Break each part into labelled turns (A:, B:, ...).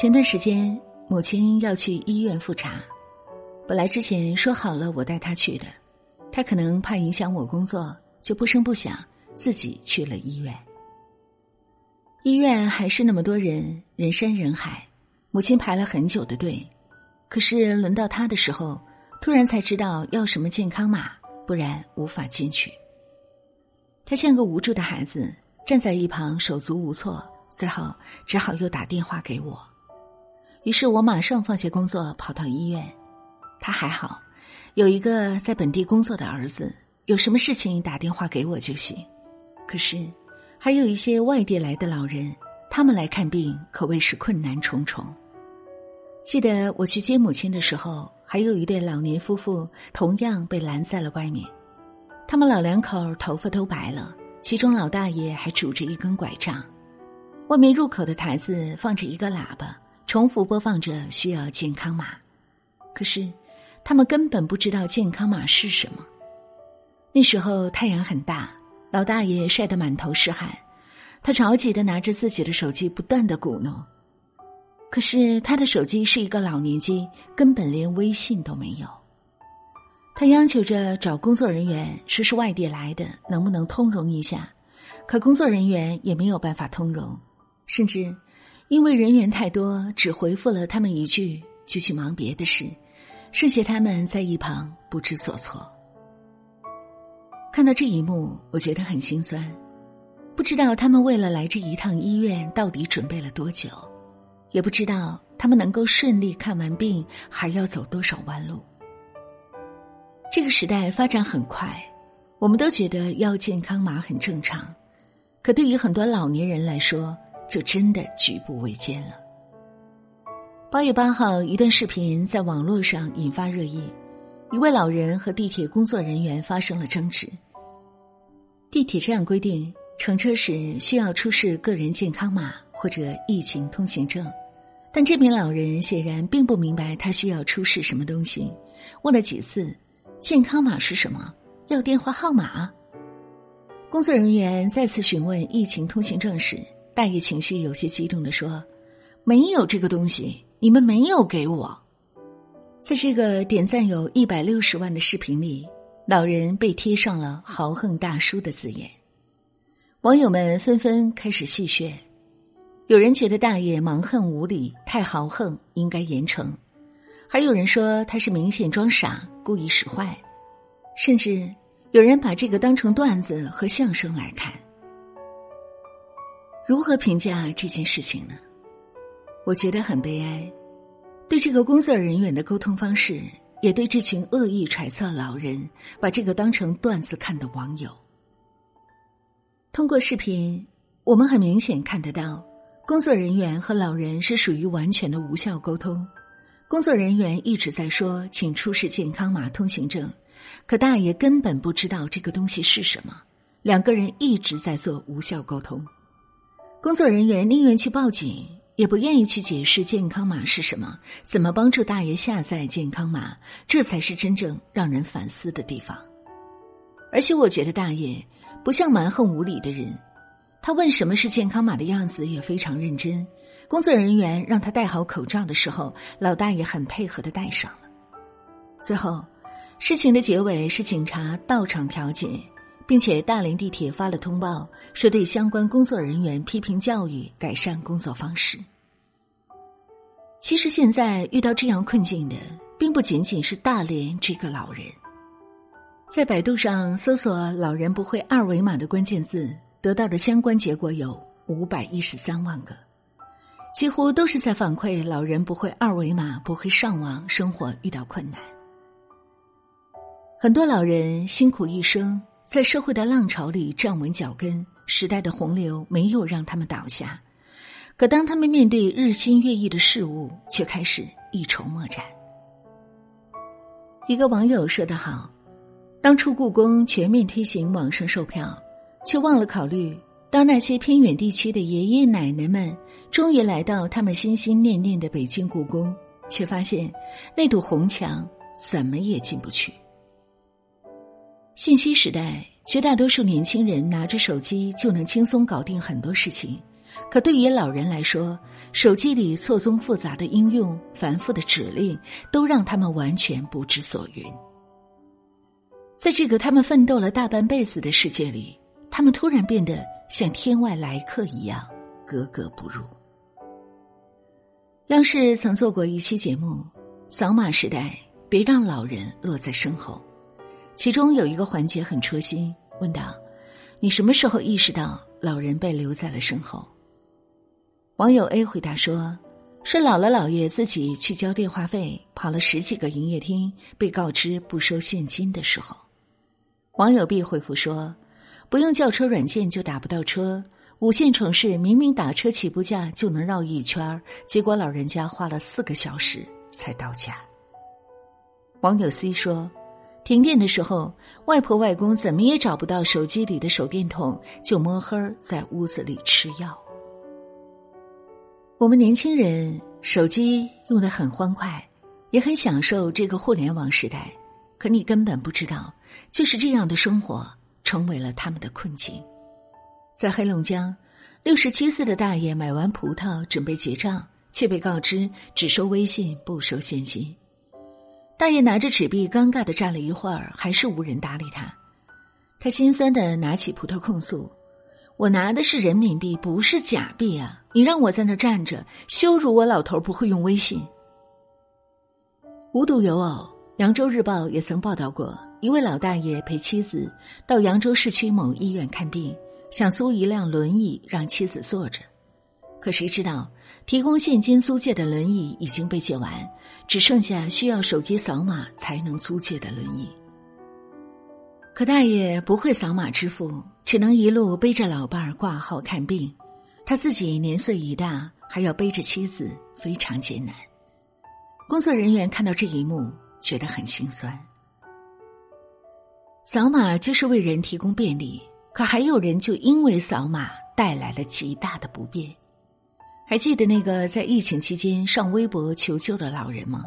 A: 前段时间，母亲要去医院复查，本来之前说好了我带她去的，她可能怕影响我工作，就不声不响自己去了医院。医院还是那么多人，人山人海，母亲排了很久的队，可是轮到她的时候，突然才知道要什么健康码，不然无法进去。她像个无助的孩子，站在一旁手足无措，最后只好又打电话给我。于是我马上放下工作，跑到医院。他还好，有一个在本地工作的儿子，有什么事情打电话给我就行。可是，还有一些外地来的老人，他们来看病可谓是困难重重。记得我去接母亲的时候，还有一对老年夫妇同样被拦在了外面。他们老两口头发都白了，其中老大爷还拄着一根拐杖。外面入口的台子放着一个喇叭。重复播放着需要健康码，可是他们根本不知道健康码是什么。那时候太阳很大，老大爷晒得满头是汗，他着急的拿着自己的手机不断的鼓弄。可是他的手机是一个老年机，根本连微信都没有。他央求着找工作人员，说是外地来的，能不能通融一下？可工作人员也没有办法通融，甚至。因为人员太多，只回复了他们一句，就去忙别的事，剩下他们在一旁不知所措。看到这一幕，我觉得很心酸，不知道他们为了来这一趟医院到底准备了多久，也不知道他们能够顺利看完病还要走多少弯路。这个时代发展很快，我们都觉得要健康码很正常，可对于很多老年人来说，就真的举步维艰了。八月八号，一段视频在网络上引发热议，一位老人和地铁工作人员发生了争执。地铁站规定，乘车时需要出示个人健康码或者疫情通行证，但这名老人显然并不明白他需要出示什么东西，问了几次：“健康码是什么？要电话号码？”工作人员再次询问疫情通行证时。大爷情绪有些激动的说：“没有这个东西，你们没有给我。”在这个点赞有一百六十万的视频里，老人被贴上了“豪横大叔”的字眼。网友们纷纷开始戏谑，有人觉得大爷蛮横无理，太豪横，应该严惩；还有人说他是明显装傻，故意使坏，甚至有人把这个当成段子和相声来看。如何评价这件事情呢？我觉得很悲哀，对这个工作人员的沟通方式，也对这群恶意揣测老人、把这个当成段子看的网友。通过视频，我们很明显看得到，工作人员和老人是属于完全的无效沟通。工作人员一直在说“请出示健康码、通行证”，可大爷根本不知道这个东西是什么。两个人一直在做无效沟通。工作人员宁愿去报警，也不愿意去解释健康码是什么，怎么帮助大爷下载健康码，这才是真正让人反思的地方。而且，我觉得大爷不像蛮横无理的人，他问什么是健康码的样子也非常认真。工作人员让他戴好口罩的时候，老大爷很配合的戴上了。最后，事情的结尾是警察到场调解。并且大连地铁发了通报，说对相关工作人员批评教育，改善工作方式。其实现在遇到这样困境的，并不仅仅是大连这个老人。在百度上搜索“老人不会二维码”的关键字，得到的相关结果有五百一十三万个，几乎都是在反馈老人不会二维码、不会上网，生活遇到困难。很多老人辛苦一生。在社会的浪潮里站稳脚跟，时代的洪流没有让他们倒下，可当他们面对日新月异的事物，却开始一筹莫展。一个网友说得好：“当初故宫全面推行网上售票，却忘了考虑，当那些偏远地区的爷爷奶奶们终于来到他们心心念念的北京故宫，却发现那堵红墙怎么也进不去。”信息时代，绝大多数年轻人拿着手机就能轻松搞定很多事情，可对于老人来说，手机里错综复杂的应用、繁复的指令，都让他们完全不知所云。在这个他们奋斗了大半辈子的世界里，他们突然变得像天外来客一样格格不入。央视曾做过一期节目《扫码时代，别让老人落在身后》，其中有一个环节很戳心，问道：“你什么时候意识到老人被留在了身后？”网友 A 回答说：“是老了姥爷自己去交电话费，跑了十几个营业厅，被告知不收现金的时候。”网友 B 回复说：“不用叫车软件就打不到车，五线城市明明打车起步价就能绕一圈结果老人家花了四个小时才到家。”网友 C 说：“停电的时候，外婆外公怎么也找不到手机里的手电筒，就摸黑在屋子里吃药。”我们年轻人手机用的很欢快，也很享受这个互联网时代，可你根本不知道。就是这样的生活成为了他们的困境。在黑龙江，六十七岁的大爷买完葡萄准备结账，却被告知只收微信不收现金。大爷拿着纸币，尴尬的站了一会儿，还是无人搭理他。他心酸的拿起葡萄控诉：“我拿的是人民币，不是假币啊！你让我在那站着，羞辱我老头不会用微信。”无独有偶，扬州日报也曾报道过。一位老大爷陪妻子到扬州市区某医院看病，想租一辆轮椅让妻子坐着，可谁知道提供现金租借的轮椅已经被借完，只剩下需要手机扫码才能租借的轮椅。可大爷不会扫码支付，只能一路背着老伴儿挂号看病，他自己年岁已大，还要背着妻子，非常艰难。工作人员看到这一幕，觉得很心酸。扫码就是为人提供便利，可还有人就因为扫码带来了极大的不便。还记得那个在疫情期间上微博求救的老人吗？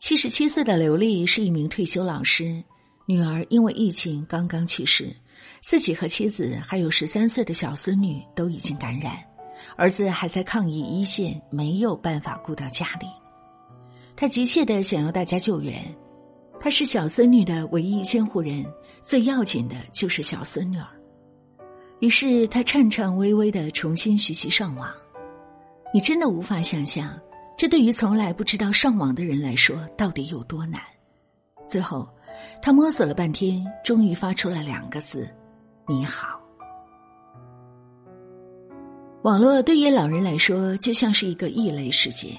A: 七十七岁的刘丽是一名退休老师，女儿因为疫情刚刚去世，自己和妻子还有十三岁的小孙女都已经感染，儿子还在抗疫一线，没有办法顾到家里，他急切的想要大家救援。她是小孙女的唯一监护人，最要紧的就是小孙女儿。于是她颤颤巍巍的重新学习上网。你真的无法想象，这对于从来不知道上网的人来说到底有多难。最后，他摸索了半天，终于发出了两个字：“你好。”网络对于老人来说就像是一个异类世界，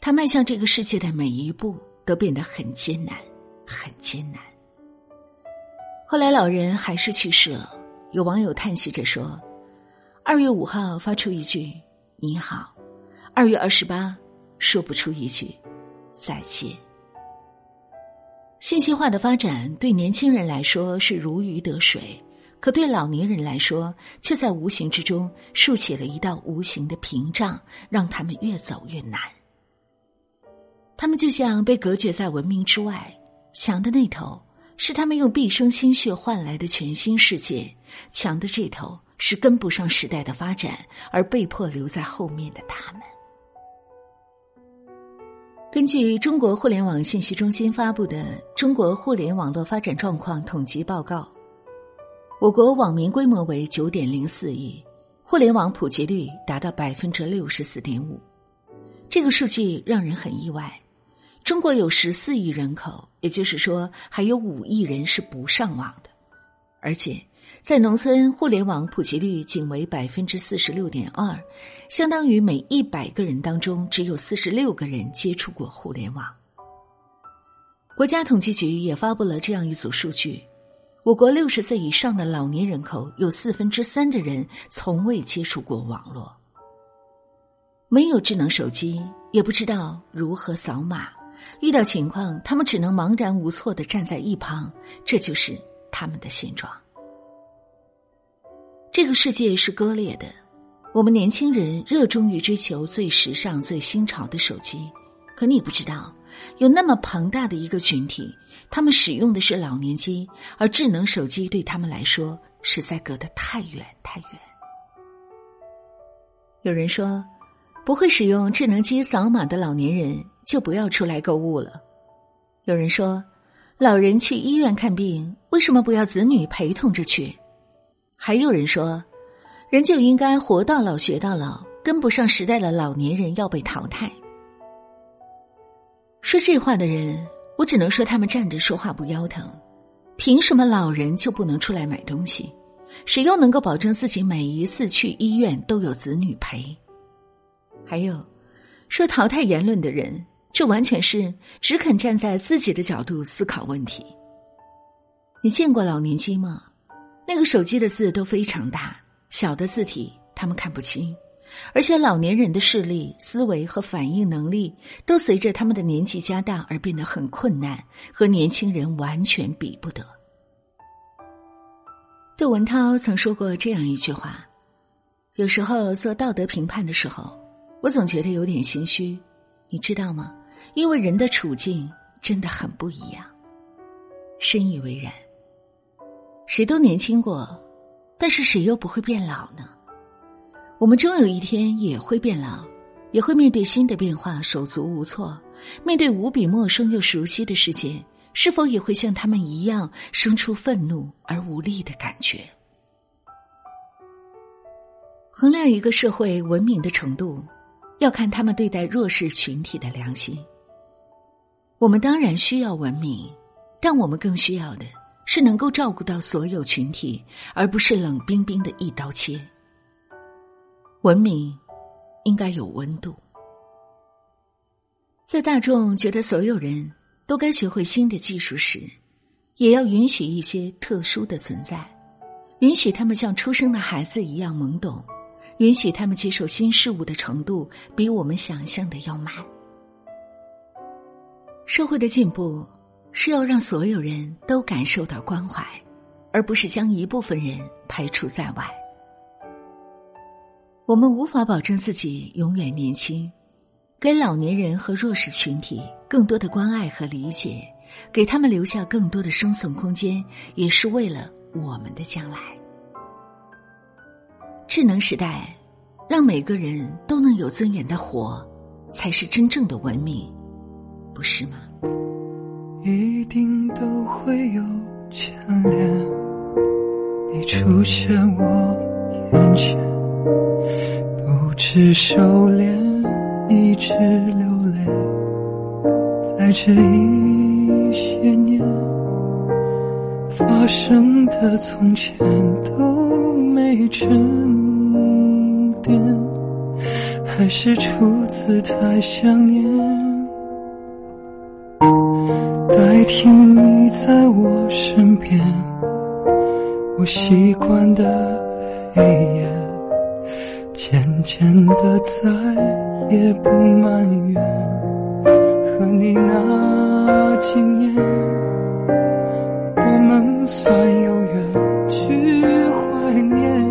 A: 他迈向这个世界的每一步都变得很艰难。很艰难。后来老人还是去世了，有网友叹息着说：“二月五号发出一句你好，二月二十八说不出一句再见。”信息化的发展对年轻人来说是如鱼得水，可对老年人来说，却在无形之中竖起了一道无形的屏障，让他们越走越难。他们就像被隔绝在文明之外。墙的那头是他们用毕生心血换来的全新世界，墙的这头是跟不上时代的发展而被迫留在后面的他们。根据中国互联网信息中心发布的《中国互联网络发展状况统计报告》，我国网民规模为九点零四亿，互联网普及率达到百分之六十四点五，这个数据让人很意外。中国有十四亿人口，也就是说，还有五亿人是不上网的，而且在农村，互联网普及率仅为百分之四十六点二，相当于每一百个人当中只有四十六个人接触过互联网。国家统计局也发布了这样一组数据：我国六十岁以上的老年人口有四分之三的人从未接触过网络，没有智能手机，也不知道如何扫码。遇到情况，他们只能茫然无措的站在一旁，这就是他们的现状。这个世界是割裂的，我们年轻人热衷于追求最时尚、最新潮的手机，可你不知道，有那么庞大的一个群体，他们使用的是老年机，而智能手机对他们来说实在隔得太远太远。有人说。不会使用智能机扫码的老年人就不要出来购物了。有人说，老人去医院看病，为什么不要子女陪同着去？还有人说，人就应该活到老学到老，跟不上时代的老年人要被淘汰。说这话的人，我只能说他们站着说话不腰疼。凭什么老人就不能出来买东西？谁又能够保证自己每一次去医院都有子女陪？还有，说淘汰言论的人，这完全是只肯站在自己的角度思考问题。你见过老年机吗？那个手机的字都非常大，小的字体他们看不清。而且老年人的视力、思维和反应能力都随着他们的年纪加大而变得很困难，和年轻人完全比不得。窦文涛曾说过这样一句话：“有时候做道德评判的时候，我总觉得有点心虚，你知道吗？因为人的处境真的很不一样。”深以为然。谁都年轻过，但是谁又不会变老呢？我们终有一天也会变老，也会面对新的变化，手足无措。面对无比陌生又熟悉的世界，是否也会像他们一样生出愤怒而无力的感觉？衡量一个社会文明的程度，要看他们对待弱势群体的良心。我们当然需要文明，但我们更需要的是能够照顾到所有群体，而不是冷冰冰的一刀切。文明应该有温度，在大众觉得所有人都该学会新的技术时，也要允许一些特殊的存在，允许他们像出生的孩子一样懵懂，允许他们接受新事物的程度比我们想象的要慢。社会的进步是要让所有人都感受到关怀，而不是将一部分人排除在外。我们无法保证自己永远年轻，给老年人和弱势群体更多的关爱和理解，给他们留下更多的生存空间，也是为了我们的将来。智能时代，让每个人都能有尊严的活，才是真正的文明，不是吗？
B: 一定都会有牵连，你出现我眼前。不知收敛，一直流泪，在这一些年发生的从前都没沉淀，还是出自太想念，每天你在我身边，我习惯的黑夜。渐渐的再也不埋怨，和你那几年，我们算有缘去怀念，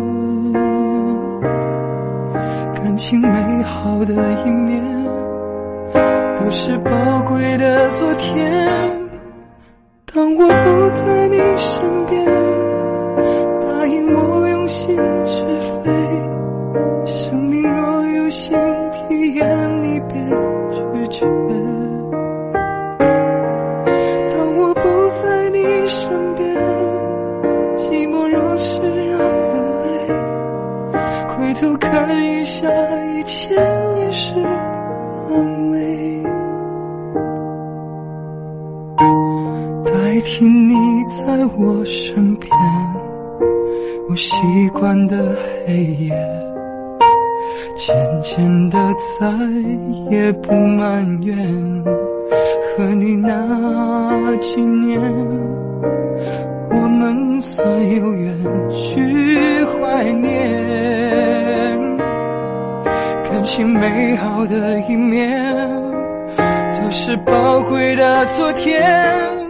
B: 感情美好的一面，都是宝贵的昨天。当我不在你身边，代替你在我身边，我习惯的黑夜。渐渐的再也不埋怨，和你那几年，我们算有缘去怀念，感情美好的一面，都是宝贵的昨天。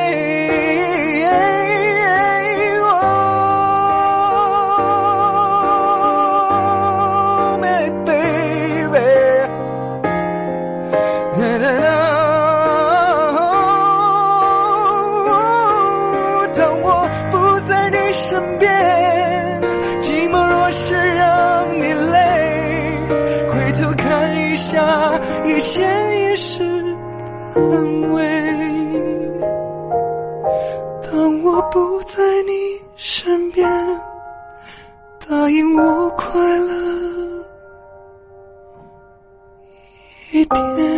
B: 身边，答应我快乐一点。